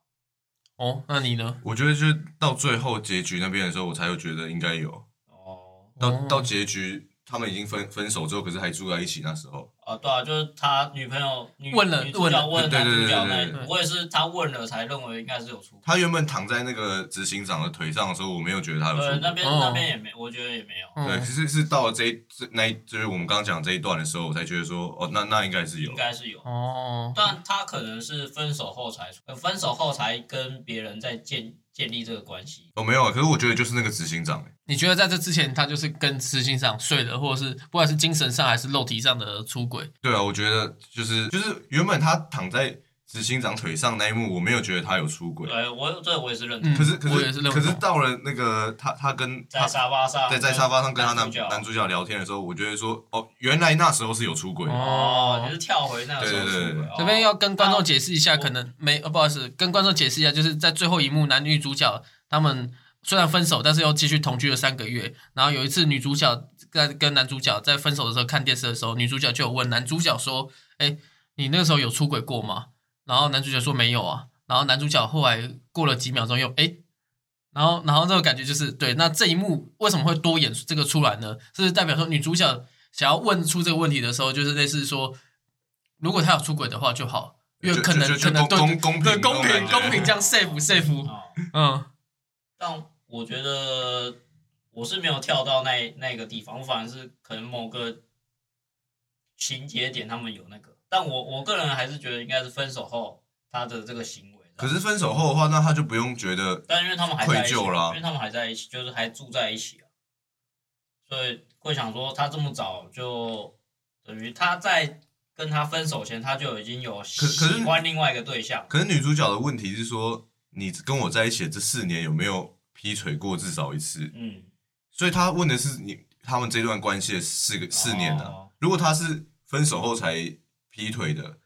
哦，那你呢？我觉得就是到最后结局那边的时候，我才有觉得应该有。哦，到哦到结局，他们已经分分手之后，可是还住在一起，那时候，啊，对啊，就是他女朋友女问了女主角问对对男主角对对对那，我也是他问了才认为应该是有出轨。他原本躺在那个执行长的腿上的时候，我没有觉得他有对，出轨。那边哦那边也没，我觉得也没有，对，嗯其实是到了这这那就是我们刚刚讲这一段的时候，我才觉得说，哦，那那应该是有应。该是有。哦，但他可能是分手后才呃分手后才跟别人在建建立这个关系。哦，没有啊，可是我觉得就是那个执行长，欸你觉得在这之前，他就是跟执行长睡了，或者是不管是精神上还是肉体上的出轨？对啊，我觉得就是就是原本他躺在执行长腿上那一幕，我没有觉得他有出轨。对我这我也是认可是可我也是认同可是到了那个他他跟在他沙发上对在沙发上跟他男主男主角聊天的时候，我觉得说，哦，原来那时候是有出轨。哦，就是跳回那个时候对对对出轨哦这边要跟观众解释一下，哦可能没呃不好意思，跟观众解释一下，就是在最后一幕，男女主角他们虽然分手，但是又继续同居了三个月。然后有一次，女主角在跟男主角在分手的时候看电视的时候，女主角就有问男主角说：“哎，你那个时候有出轨过吗？”然后男主角说没有啊。然后男主角后来过了几秒钟又哎，然后然后这个感觉就是对。那这一幕为什么会多演这个出来呢？是代表说女主角想要问出这个问题的时候，就是类似说，如果他有出轨的话就好，因为可能可能对公公对公公平公平这样 safe safe，哦，嗯但我觉得我是没有跳到那那个地方，我反而是可能某个情节点他们有那个，但我我个人还是觉得应该是分手后他的这个行为。可是分手后的话，那他就不用觉得但因为他们还愧疚啦因为他们还在一起，就是还住在一起啊，所以会想说他这么早就等于他在跟他分手前，他就已经有喜欢另外一个对象。可是女主角的问题是说，你跟我在一起这四年有没有劈腿过至少一次？嗯，所以他问的是你他们这段关系的四个四年的、哦如果他是分手后才劈腿的，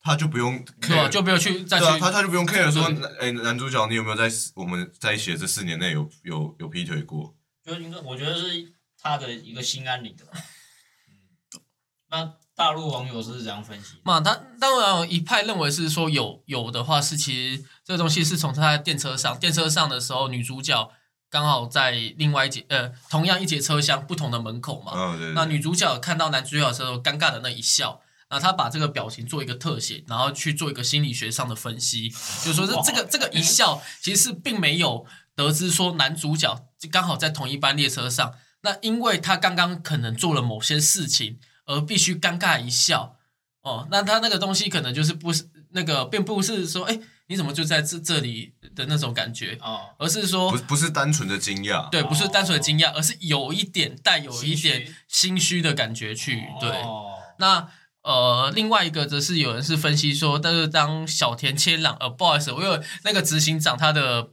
他就不用对就不用去再去对啊，他他就不用 care 说，哎、男主角你有没有在我们在一起的这四年内有有有劈腿过？就应该我觉得是他的一个心安理得。嗯，那大陆网友是怎样分析？嘛，他当然有一派认为是说有有的话是其实这个东西是从他在电车上，电车上的时候女主角刚好在另外一节呃同样一节车厢不同的门口嘛，嗯，对对那女主角看到男主角的时候尴尬的那一笑。然后他把这个表情做一个特写，然后去做一个心理学上的分析，就是说这这个这个一笑其实是并没有得知说男主角刚好在同一班列车上，那因为他刚刚可能做了某些事情，而必须尴尬一笑，哦，那他那个东西可能就是不是那个，并不是说，哎，你怎么就在这这里的那种感觉，哦，而是说不，不是单纯的惊讶，对，不是单纯的惊讶，而是有一点带有一点心虚的感觉去，对。哦那呃，另外一个则是有人是分析说，但是当小田切朗，呃，不好意思，我有那个执行长他的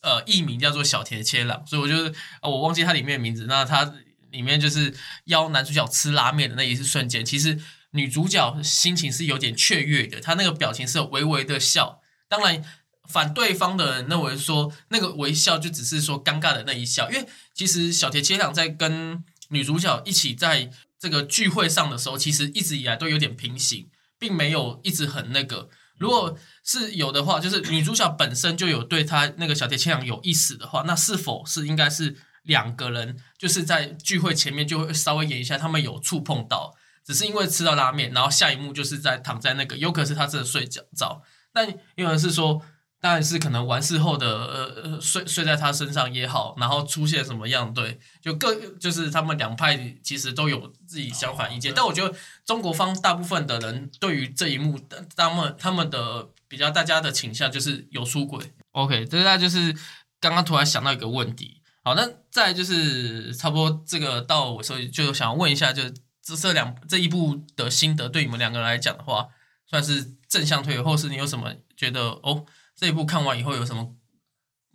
呃艺名叫做小田切朗，所以我就是、呃、我忘记他里面的名字。那他里面就是邀男主角吃拉面的那一瞬间，其实女主角心情是有点雀跃的，她那个表情是微微的笑。当然，反对方的人认为说那个微笑就只是说尴尬的那一笑，因为其实小田切朗在跟女主角一起在这个聚会上的时候，其实一直以来都有点平行，并没有一直很那个。如果是有的话，就是女主角本身就有对他那个小田切朗有意思的话，那是否是应该是两个人就是在聚会前面就会稍微演一下，他们有触碰到，只是因为吃到拉面，然后下一幕就是在躺在那个，有可能是他真的睡觉着，但有人是说。当然是可能完事后的呃呃睡睡在他身上也好，然后出现什么样对，就各就是他们两派其实都有自己相反意见，哦但我觉得中国方大部分的人对于这一幕，他们他们的比较大家的倾向就是有出轨。OK，这大家就是刚刚突然想到一个问题。好，那再就是差不多这个到我所以就想要问一下，就这这两这一部的心得，对你们两个人来讲的话，算是正向推，或是你有什么觉得哦这一部看完以后有什么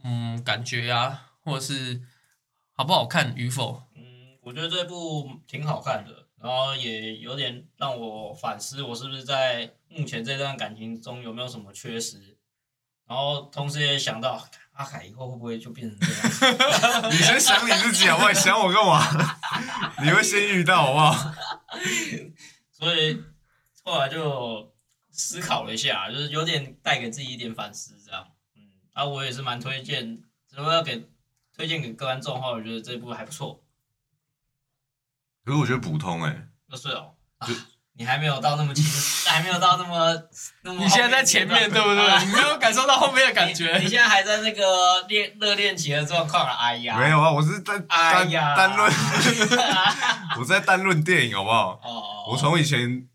嗯感觉呀、或者是好不好看与否？嗯，我觉得这部挺好看的，然后也有点让我反思，我是不是在目前这段感情中有没有什么缺失，然后同时也想到阿凯以后会不会就变成这样？(laughs) 你先想你自己好不好？想我干嘛？(laughs) 你会先遇到好不好？(laughs) 所以后来就思考了一下，就是有点带给自己一点反思，这样。嗯，啊，我也是蛮推荐，如果要给推荐给观众的话，我觉得这部还不错。可是我觉得普通哎、就是哦，啊你还没有到那么前，(laughs) 还没有到那么那么。你现在在前面对不对？你没有感受到后面的感觉你。你现在还在那个恋热恋期的状况啊！哎呀，没有啊，我是在哎单呀，单论，(laughs) 我在单论电影好不好？哦哦，我从以前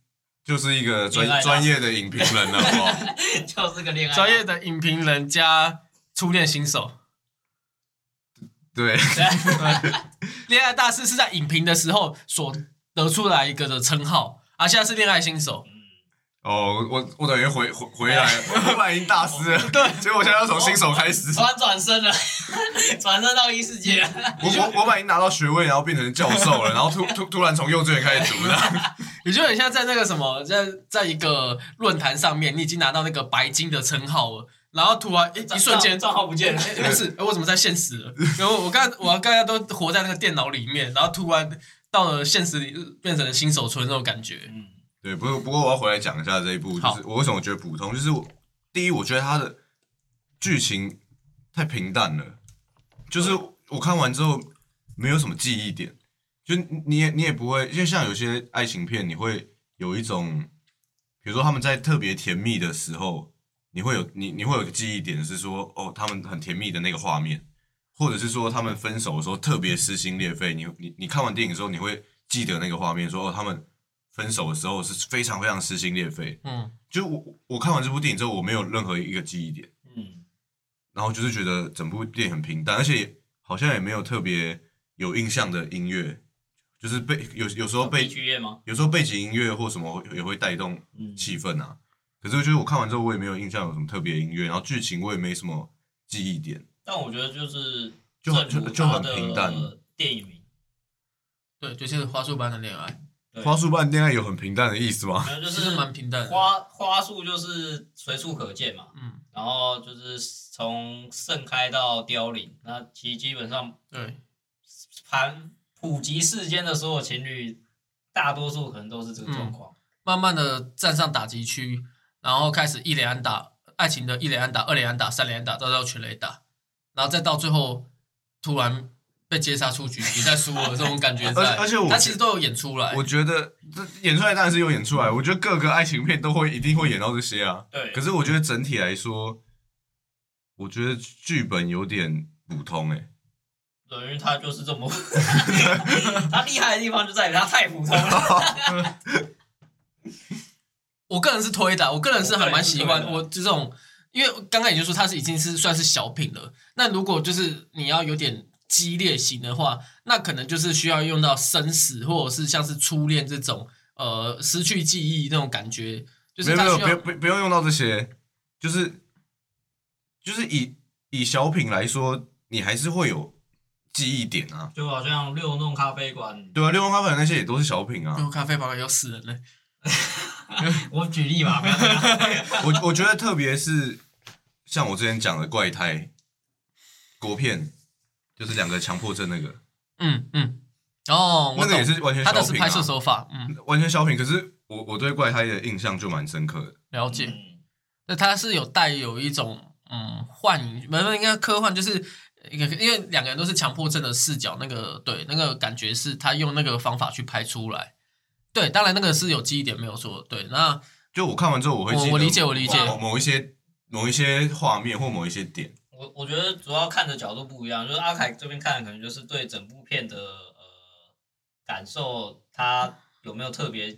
就是一个专专业的影评人了，好不好？(laughs) 就是个恋爱专业的影评人加初恋新手，对，(laughs) 恋爱大师是在影评的时候所得出来一个的称号，啊，现在是恋爱新手。哦，我我等于回回回来，我本来已经大师了，对，(laughs) 所以我现在要从新手开始。突然转身了，转身到异世界。我我我本来已经拿到学位，然后变成教授了，然后突突突然从幼稚园开始读了。(laughs) 你就很像在那个什么，在在一个论坛上面，你已经拿到那个白金的称号了，然后突然一一瞬间账号不见了，诶不是，诶我怎么在现实了？然后我刚我刚才都活在那个电脑里面，然后突然到了现实里，变成了新手村那种感觉。嗯，对，不过不过我要回来讲一下这一部，就是我为什么觉得普通，就是我第一，我觉得它的剧情太平淡了，就是我看完之后没有什么记忆点，就你也你也不会，因为像有些爱情片，你会有一种，比如说他们在特别甜蜜的时候，你会有你你会有个记忆点是说，哦，他们很甜蜜的那个画面，或者是说他们分手的时候特别撕心裂肺，你你你看完电影之后，你会记得那个画面，说哦，他们分手的时候是非常非常撕心裂肺。嗯，就我我看完这部电影之后，我没有任何一个记忆点，嗯，然后就是觉得整部电影很平淡，而且好像也没有特别有印象的音乐，就是背有有时候背悲剧乐吗？有时候背景音乐或什么也会带动嗯，气氛啊。可是就是我看完之后，我也没有印象有什么特别音乐，然后剧情我也没什么记忆点。但我觉得就是就很就就很平淡电影名，对，就是花束般的恋爱，对花束般恋爱有很平淡的意思吗？没有就其实是蛮平淡的。花花束就是随处可见嘛，嗯，然后就是从盛开到凋零，那其实基本上对，盘普及世间的所有情侣，大多数可能都是这个状况。慢慢的站上打击区，然后开始一连安打，爱情的一连安打、二连安打、三连安打，再到全垒打，然后再到最后突然被接杀出局，比赛输了这种感觉而在，而且我他其实都有演出来我。觉得这演出来当然是有演出来，我觉得各个爱情片都会一定会演到这些啊。对，可是我觉得整体来说，我觉得剧本有点普通诶、等于他就是这么，(laughs) 他厉害的地方就在于他太普通了。(laughs) 我个人是推的，我个人是还蛮喜欢我个人是推的我这种，因为刚刚也就说他是已经是算是小品了。那如果就是你要有点激烈型的话，那可能就是需要用到生死，或者是像是初恋这种呃失去记忆那种感觉，就是没有没有，不用不不用用到这些，就是就是以以小品来说，你还是会有记忆点啊。就好像六弄咖啡馆，对啊，六弄咖啡馆那些也都是小品啊。用咖啡馆有死人嘞。(laughs) 我举例嘛，不要。(laughs) 我我觉得特别是像我之前讲的怪胎国片，就是两个强迫症那个，嗯嗯，哦，我那个也是完全小品他的是拍摄啊，手法，嗯，完全小品。可是我我对怪胎的印象就蛮深刻的。了解。嗯那他是有带有一种嗯幻影，没有应该科幻，就是一个因为两个人都是强迫症的视角，那个对那个感觉是他用那个方法去拍出来。对，当然那个是有记忆点没有错。对，那就我看完之后，我会记得我我理解我理解某某一些某一些画面或某一些点。我我觉得主要看的角度不一样，就是阿凯这边看的可能就是对整部片的呃感受，他有没有特别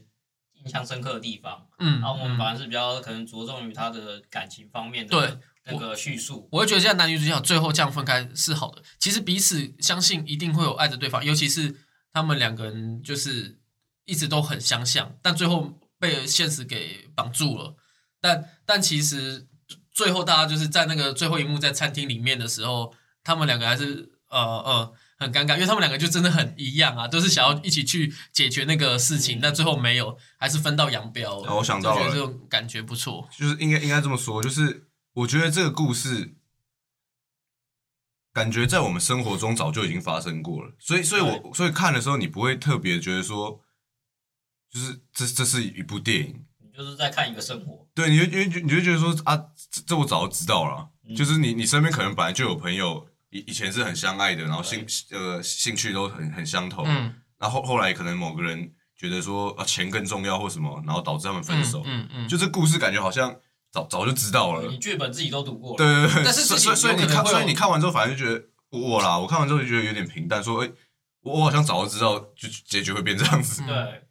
印象深刻的地方。嗯，然后我们嗯反而是比较可能着重于他的感情方面的对那个叙述。我会觉得现在男女主角最后这样分开是好的。其实彼此相信一定会有爱着对方，尤其是他们两个人就是一直都很相像，但最后被现实给绑住了。但但其实最后大家就是在那个最后一幕在餐厅里面的时候，他们两个还是呃呃很尴尬，因为他们两个就真的很一样啊，都是想要一起去解决那个事情，嗯。但最后没有，还是分道扬镳。哦我想到了。就觉得这种感觉不错。就是应该应该这么说，就是我觉得这个故事感觉在我们生活中早就已经发生过了，所以所以我所以看的时候你不会特别觉得说，就是这这是一部电影，你就是在看一个生活，对，你就你就你就觉得说啊，这这我早就知道了就是你你身边可能本来就有朋友以以前是很相爱的，然后兴呃兴趣都很很相投，嗯，然后后后来可能某个人觉得说啊钱更重要或什么，然后导致他们分手，嗯嗯，就这故事感觉好像早早就知道了，你剧本自己都读过了，对对对，但是所以所以你看，所以你看完之后，反正就觉得我啦，我看完之后就觉得有点平淡，说，哎、我我好像早就知道，就结局会变这样子。嗯对，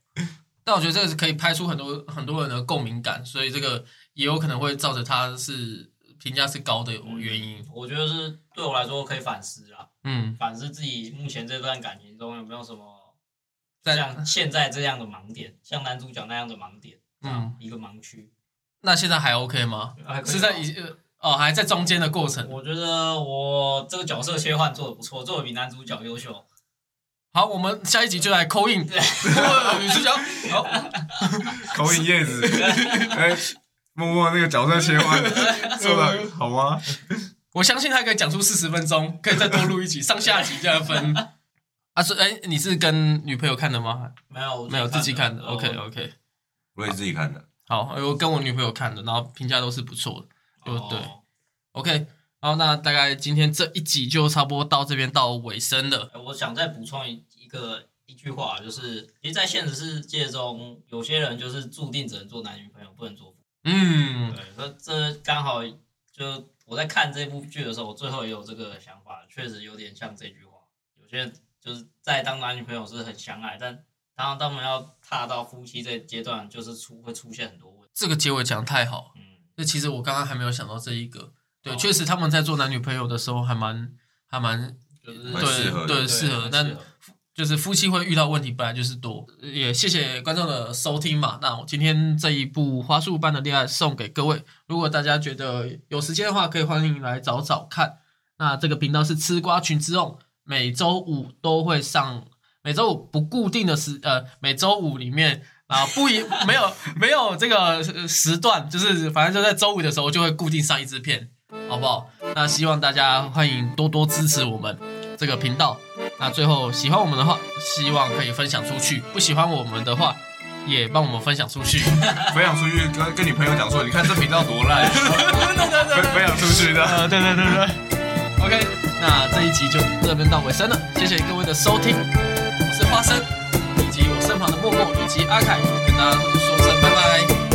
但我觉得这个是可以拍出很多很多人的共鸣感，所以这个也有可能会造成他是评价是高的原因。我觉得是对我来说可以反思啦，嗯，反思自己目前这段感情中有没有什么在像现在这样的盲点，像男主角那样的盲点，嗯嗯，一个盲区，那现在还 OK 吗？是在一呃哦还在中间的过程。我觉得我这个角色切换做的不错，做的比男主角优秀。好，我们下一集就来扣印女主角。好，口引叶子，哎、默默那个角色切换 (laughs) 做的好吗？我相信他可以讲出四十分钟，可以再多录一集，上下集这样分。啊，是哎，你是跟女朋友看的吗？没有，没有自己看的。呃 OK OK，我也自己看的，好，我跟我女朋友看的，然后评价都是不错的。就对哦 OK，然后那大概今天这一集就差不多到这边到尾声了。呃我想再补充一一个一句话，就是其实，在现实世界中，有些人就是注定只能做男女朋友，不能做夫妻。嗯，对，那这刚好就我在看这部剧的时候，我最后也有这个想法，确实有点像这句话。有些人就是在当男女朋友是很相爱，但当他们要踏到夫妻这阶段，就是出会出现很多问题。这个结尾讲得太好。嗯，那其实我刚刚还没有想到这一个。对，哦确实他们在做男女朋友的时候还蛮还蛮就是蛮适合的对对适合但就是夫妻会遇到问题本来就是多，也谢谢观众的收听嘛。那我今天这一部《花束般的恋爱》送给各位，如果大家觉得有时间的话，可以欢迎来找找看。那这个频道是吃瓜群之用，每周五都会上，每周五不固定的时呃，每周五里面啊不一没有没有这个时段，就是反正就在周五的时候就会固定上一支片，好不好？那希望大家欢迎多多支持我们这个频道。那最后喜欢我们的话，希望可以分享出去；不喜欢我们的话，也帮我们分享出去。(laughs) 分享出去跟跟你朋友讲说，你看这频道多烂，(laughs) 分分享出去的。呃，对对对对。OK，那这一集就这边到尾声了，谢谢各位的收听，我是花生，以及我身旁的默默以及阿凯，跟大家说声拜拜。